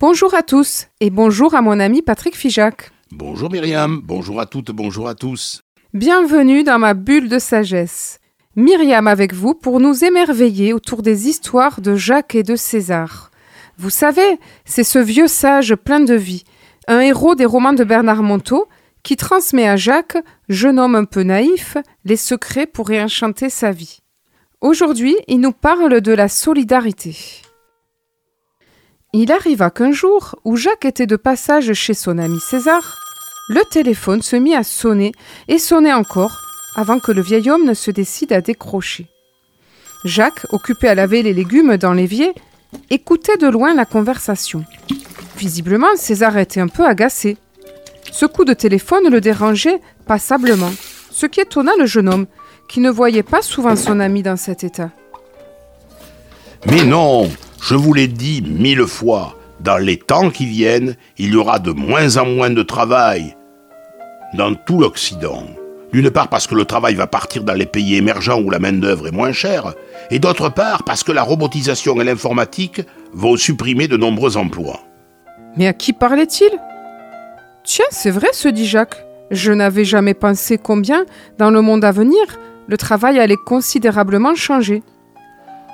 Bonjour à tous et bonjour à mon ami Patrick Fijac. Bonjour Myriam, bonjour à toutes, bonjour à tous. Bienvenue dans ma bulle de sagesse. Myriam avec vous pour nous émerveiller autour des histoires de Jacques et de César. Vous savez, c'est ce vieux sage plein de vie, un héros des romans de Bernard Monteau, qui transmet à Jacques, jeune homme un peu naïf, les secrets pour réenchanter sa vie. Aujourd'hui, il nous parle de la solidarité. Il arriva qu'un jour, où Jacques était de passage chez son ami César, le téléphone se mit à sonner et sonnait encore avant que le vieil homme ne se décide à décrocher. Jacques, occupé à laver les légumes dans l'évier, écoutait de loin la conversation. Visiblement, César était un peu agacé. Ce coup de téléphone le dérangeait passablement, ce qui étonna le jeune homme, qui ne voyait pas souvent son ami dans cet état. Mais non, je vous l'ai dit mille fois, dans les temps qui viennent, il y aura de moins en moins de travail dans tout l'Occident. D'une part parce que le travail va partir dans les pays émergents où la main-d'œuvre est moins chère, et d'autre part parce que la robotisation et l'informatique vont supprimer de nombreux emplois. Mais à qui parlait-il? Tiens, c'est vrai, se dit Jacques. Je n'avais jamais pensé combien, dans le monde à venir, le travail allait considérablement changer.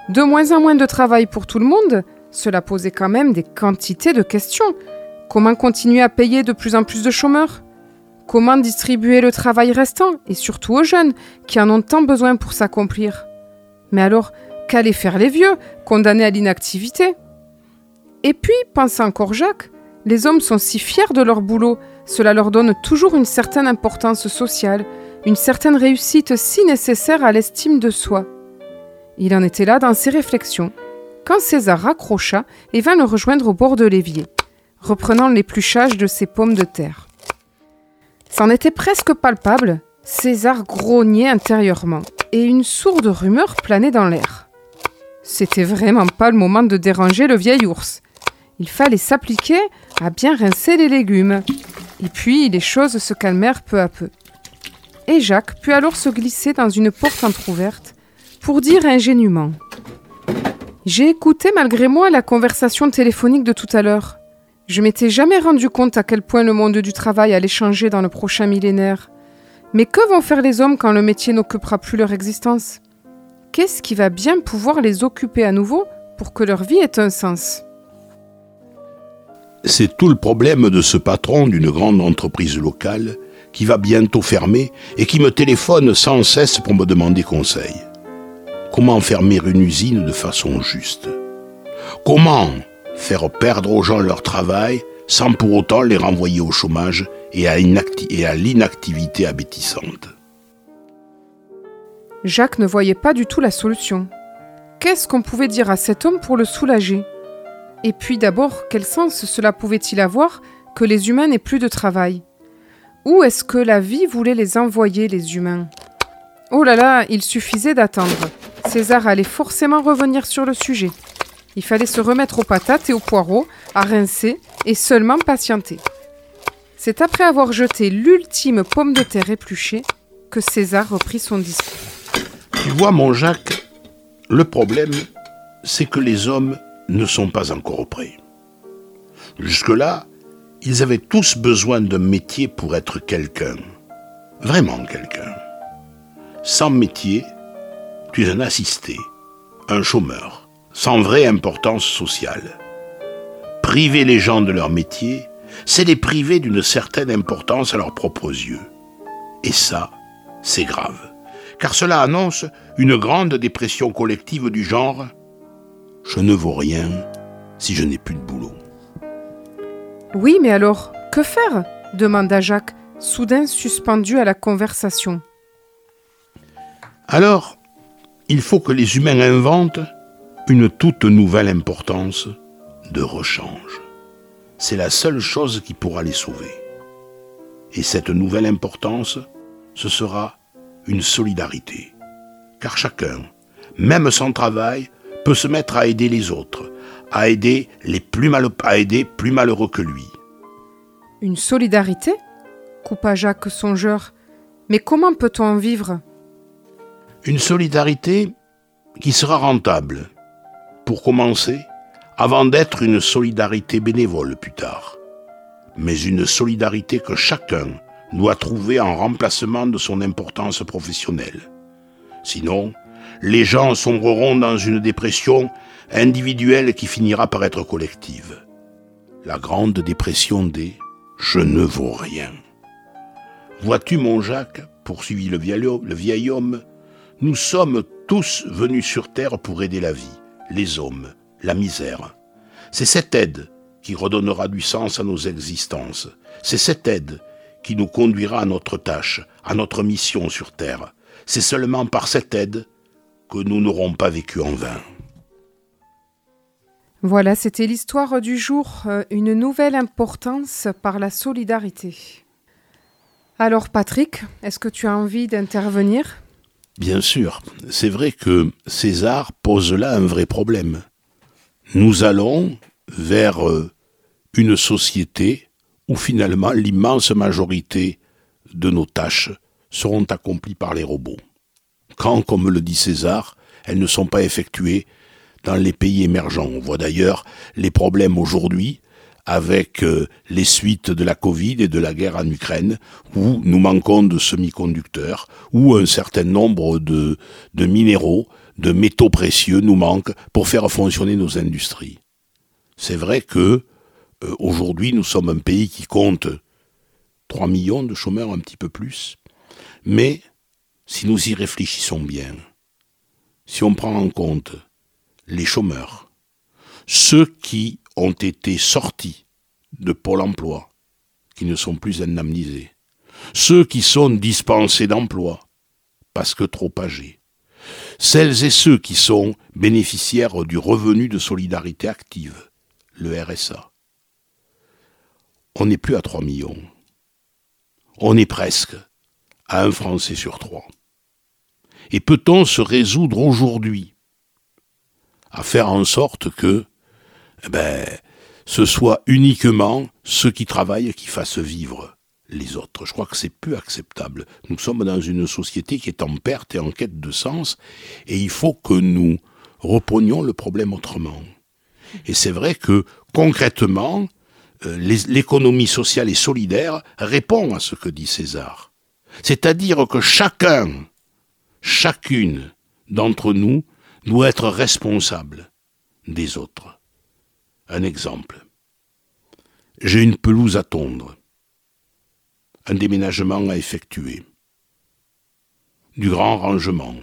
De moins en moins de travail pour tout le monde, cela posait quand même des quantités de questions. Comment continuer à payer de plus en plus de chômeurs? Comment distribuer le travail restant, et surtout aux jeunes, qui en ont tant besoin pour s'accomplir? Mais alors, qu'allaient faire les vieux, condamnés à l'inactivité? Et puis, pense encore Jacques, les hommes sont si fiers de leur boulot, cela leur donne toujours une certaine importance sociale, une certaine réussite si nécessaire à l'estime de soi. Il en était là dans ses réflexions, quand César raccrocha et vint le rejoindre au bord de l'évier, reprenant l'épluchage de ses pommes de terre. C'en était presque palpable, César grognait intérieurement, et une sourde rumeur planait dans l'air. C'était vraiment pas le moment de déranger le vieil ours. Il fallait s'appliquer à bien rincer les légumes. Et puis les choses se calmèrent peu à peu. Et Jacques put alors se glisser dans une porte entr'ouverte pour dire ingénument J'ai écouté malgré moi la conversation téléphonique de tout à l'heure. Je m'étais jamais rendu compte à quel point le monde du travail allait changer dans le prochain millénaire. Mais que vont faire les hommes quand le métier n'occupera plus leur existence? Qu'est-ce qui va bien pouvoir les occuper à nouveau pour que leur vie ait un sens? C'est tout le problème de ce patron d'une grande entreprise locale qui va bientôt fermer et qui me téléphone sans cesse pour me demander conseil. Comment fermer une usine de façon juste? Comment faire perdre aux gens leur travail sans pour autant les renvoyer au chômage et à l'inactivité abétissante Jacques ne voyait pas du tout la solution. Qu'est-ce qu'on pouvait dire à cet homme pour le soulager? Et puis d'abord, quel sens cela pouvait-il avoir que les humains n'aient plus de travail? Où est-ce que la vie voulait les envoyer, les humains? Oh là là, il suffisait d'attendre. César allait forcément revenir sur le sujet. Il fallait se remettre aux patates et aux poireaux, à rincer et seulement patienter. C'est après avoir jeté l'ultime pomme de terre épluchée que César reprit son discours. Tu vois, mon Jacques, le problème, c'est que les hommes ne sont pas encore prêts. Jusque-là, ils avaient tous besoin d'un métier pour être quelqu'un. Vraiment quelqu'un. Sans métier, tu es un assisté, un chômeur, sans vraie importance sociale. Priver les gens de leur métier, c'est les priver d'une certaine importance à leurs propres yeux. Et ça, c'est grave, car cela annonce une grande dépression collective du genre ⁇ Je ne vaux rien si je n'ai plus de boulot ⁇ Oui, mais alors, que faire? demanda Jacques, soudain suspendu à la conversation. Alors, il faut que les humains inventent une toute nouvelle importance de rechange. C'est la seule chose qui pourra les sauver. Et cette nouvelle importance, ce sera une solidarité. Car chacun, même sans travail, peut se mettre à aider les autres, à aider les plus, mal, plus malheureux que lui. Une solidarité? Coupa Jacques songeur. Mais comment peut-on en vivre? Une solidarité qui sera rentable. Pour commencer, avant d'être une solidarité bénévole plus tard, mais une solidarité que chacun doit trouver en remplacement de son importance professionnelle. Sinon, les gens sombreront dans une dépression individuelle qui finira par être collective. La grande dépression des je ne vaux rien. Vois-tu, mon Jacques, poursuivit le vieil, homme, nous sommes tous venus sur terre pour aider la vie, les hommes, la misère. C'est cette aide qui redonnera du sens à nos existences. C'est cette aide qui nous conduira à notre tâche, à notre mission sur terre. C'est seulement par cette aide que nous n'aurons pas vécu en vain. Voilà, c'était l'histoire du jour, euh, une nouvelle importance par la solidarité. Alors Patrick, est-ce que tu as envie d'intervenir? Bien sûr, c'est vrai que César pose là un vrai problème. Nous allons vers euh, une société où finalement l'immense majorité de nos tâches seront accomplies par les robots. Quand, comme le dit César, elles ne sont pas effectuées dans les pays émergents. On voit d'ailleurs les problèmes aujourd'hui avec euh, les suites de la Covid et de la guerre en Ukraine, où nous manquons de semi-conducteurs, où un certain nombre de, minéraux, de métaux précieux nous manquent pour faire fonctionner nos industries. C'est vrai que euh, aujourd'hui nous sommes un pays qui compte 3 millions de chômeurs, un petit peu plus, mais si nous y réfléchissons bien, si on prend en compte les chômeurs, ceux qui ont été sortis de Pôle emploi, qui ne sont plus indemnisés, ceux qui sont dispensés d'emploi, parce que trop âgés, celles et ceux qui sont bénéficiaires du revenu de solidarité active, le RSA. On n'est plus à 3 millions. On est presque à un Français sur trois. Et peut-on se résoudre aujourd'hui à faire en sorte que eh ben, ce soit uniquement ceux qui travaillent qui fassent vivre les autres. Je crois que c'est plus acceptable. Nous sommes dans une société qui est en perte et en quête de sens, et il faut que nous reprenions le problème autrement. Et c'est vrai que concrètement, euh, l'économie sociale et solidaire répond à ce que dit César. C'est-à-dire que chacun, chacune d'entre nous doit être responsable des autres. Un exemple. J'ai une pelouse à tondre, un déménagement à effectuer, du grand rangement,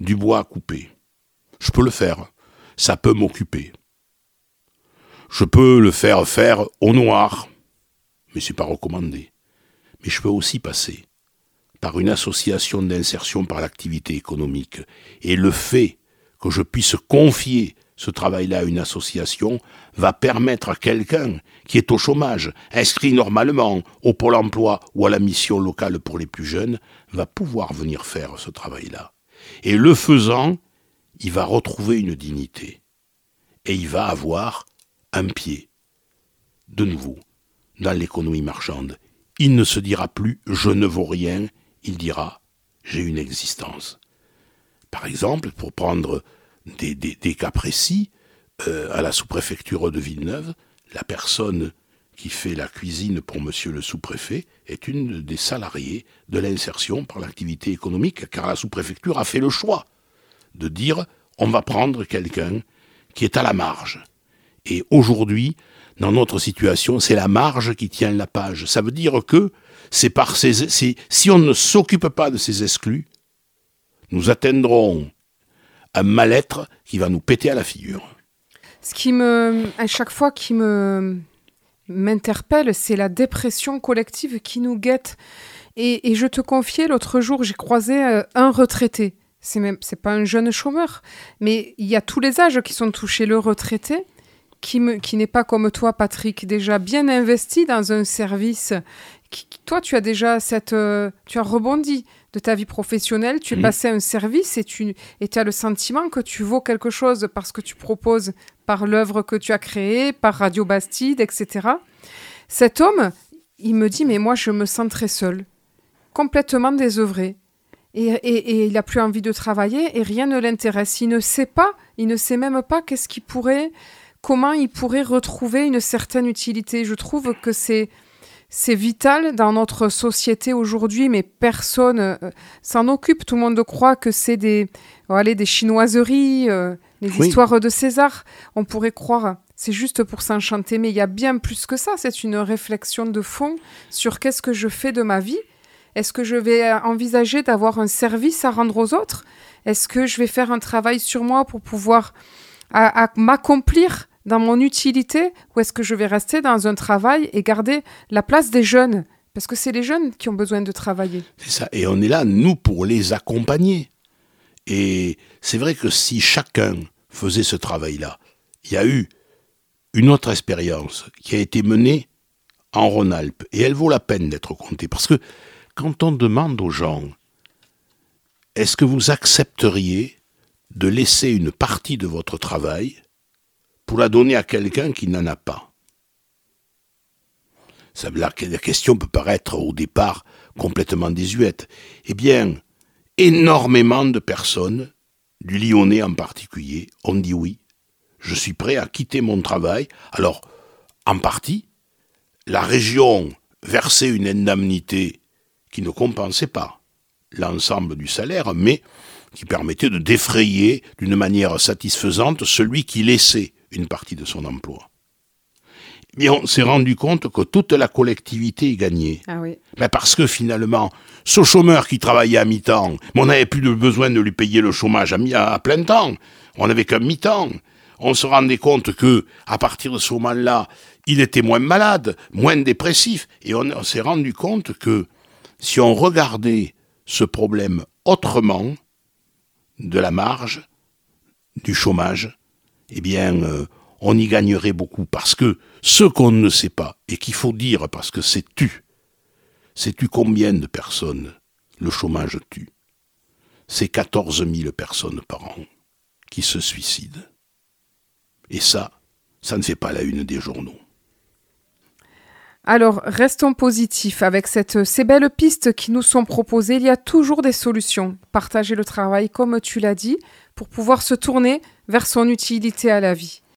du bois à couper. Je peux le faire, ça peut m'occuper. Je peux le faire faire au noir, mais c'est pas recommandé. Mais je peux aussi passer par une association d'insertion par l'activité économique. Et le fait que je puisse confier ce travail-là une association va permettre à quelqu'un qui est au chômage, inscrit normalement au pôle emploi ou à la mission locale pour les plus jeunes, va pouvoir venir faire ce travail-là. Et le faisant, il va retrouver une dignité. Et il va avoir un pied, de nouveau, dans l'économie marchande. Il ne se dira plus je ne vaux rien, il dira j'ai une existence. Par exemple, pour prendre des, cas précis, euh, à la sous-préfecture de Villeneuve, la personne qui fait la cuisine pour monsieur le sous-préfet est une des salariés de l'insertion par l'activité économique, car la sous-préfecture a fait le choix de dire on va prendre quelqu'un qui est à la marge. Et aujourd'hui, dans notre situation, c'est la marge qui tient la page. Ça veut dire que c'est par ces, si on ne s'occupe pas de ces exclus, nous atteindrons un mal-être qui va nous péter à la figure. Ce qui me, à chaque fois, qui me m'interpelle, c'est la dépression collective qui nous guette. Et, je te confiais l'autre jour, j'ai croisé euh, un retraité. C'est même, c'est pas un jeune chômeur, mais il y a tous les âges qui sont touchés. Le retraité, qui, me, qui n'est pas comme toi, Patrick, déjà bien investi dans un service. toi, tu as déjà cette, euh, tu as rebondi de ta vie professionnelle, tu es mmh. passé à un service et tu et as le sentiment que tu vaux quelque chose parce que tu proposes par l'œuvre que tu as créée, par Radio Bastide, etc. Cet homme, il me dit, mais moi, je me sens très seul, complètement désœuvré. Et, et, il n'a plus envie de travailler et rien ne l'intéresse. Il ne sait pas, il ne sait même pas qu'est-ce qui pourrait, comment il pourrait retrouver une certaine utilité. Je trouve que c'est c'est vital dans notre société aujourd'hui, mais personne euh, s'en occupe. Tout le monde croit que c'est des, allez, des chinoiseries, euh, les histoires de César. On pourrait croire, c'est juste pour s'enchanter, mais il y a bien plus que ça. C'est une réflexion de fond sur qu'est-ce que je fais de ma vie. Est-ce que je vais envisager d'avoir un service à rendre aux autres? Est-ce que je vais faire un travail sur moi pour pouvoir m'accomplir? Dans mon utilité ou est-ce que je vais rester dans un travail et garder la place des jeunes? Parce que c'est les jeunes qui ont besoin de travailler. C'est ça. Et on est là, nous, pour les accompagner. Et c'est vrai que si chacun faisait ce travail-là, il y a eu une autre expérience qui a été menée en Rhône-Alpes. Et elle vaut la peine d'être comptée. Parce que quand on demande aux gens, est-ce que vous accepteriez de laisser une partie de votre travail pour la donner à quelqu'un qui n'en a pas. Ça, la, la question peut paraître au départ complètement désuète. Eh bien, énormément de personnes, du Lyonnais en particulier, ont dit oui. Je suis prêt à quitter mon travail. Alors, en partie, la région versait une indemnité qui ne compensait pas l'ensemble du salaire, mais qui permettait de défrayer d'une manière satisfaisante celui qui laissait une partie de son emploi. Mais on s'est rendu compte que toute la collectivité y gagnait. Ah oui. Ben parce que finalement, ce chômeur qui travaillait à mi-temps, on n'avait plus de besoin de lui payer le chômage à, à plein temps. On n'avait qu'un mi-temps. On se rendait compte que, à partir de ce moment-là, il était moins malade, moins dépressif. Et on s'est rendu compte que, si on regardait ce problème autrement, de la marge, du chômage, eh bien, euh, on y gagnerait beaucoup. Parce que ce qu'on ne sait pas, et qu'il faut dire parce que c'est tu, c'est tu combien de personnes le chômage tue? C'est 14 000 personnes par an qui se suicident. Et ça, ça ne fait pas la une des journaux. Alors, restons positifs. Avec cette, ces belles pistes qui nous sont proposées, il y a toujours des solutions. Partager le travail, comme tu l'as dit, pour pouvoir se tourner vers son utilité à la vie.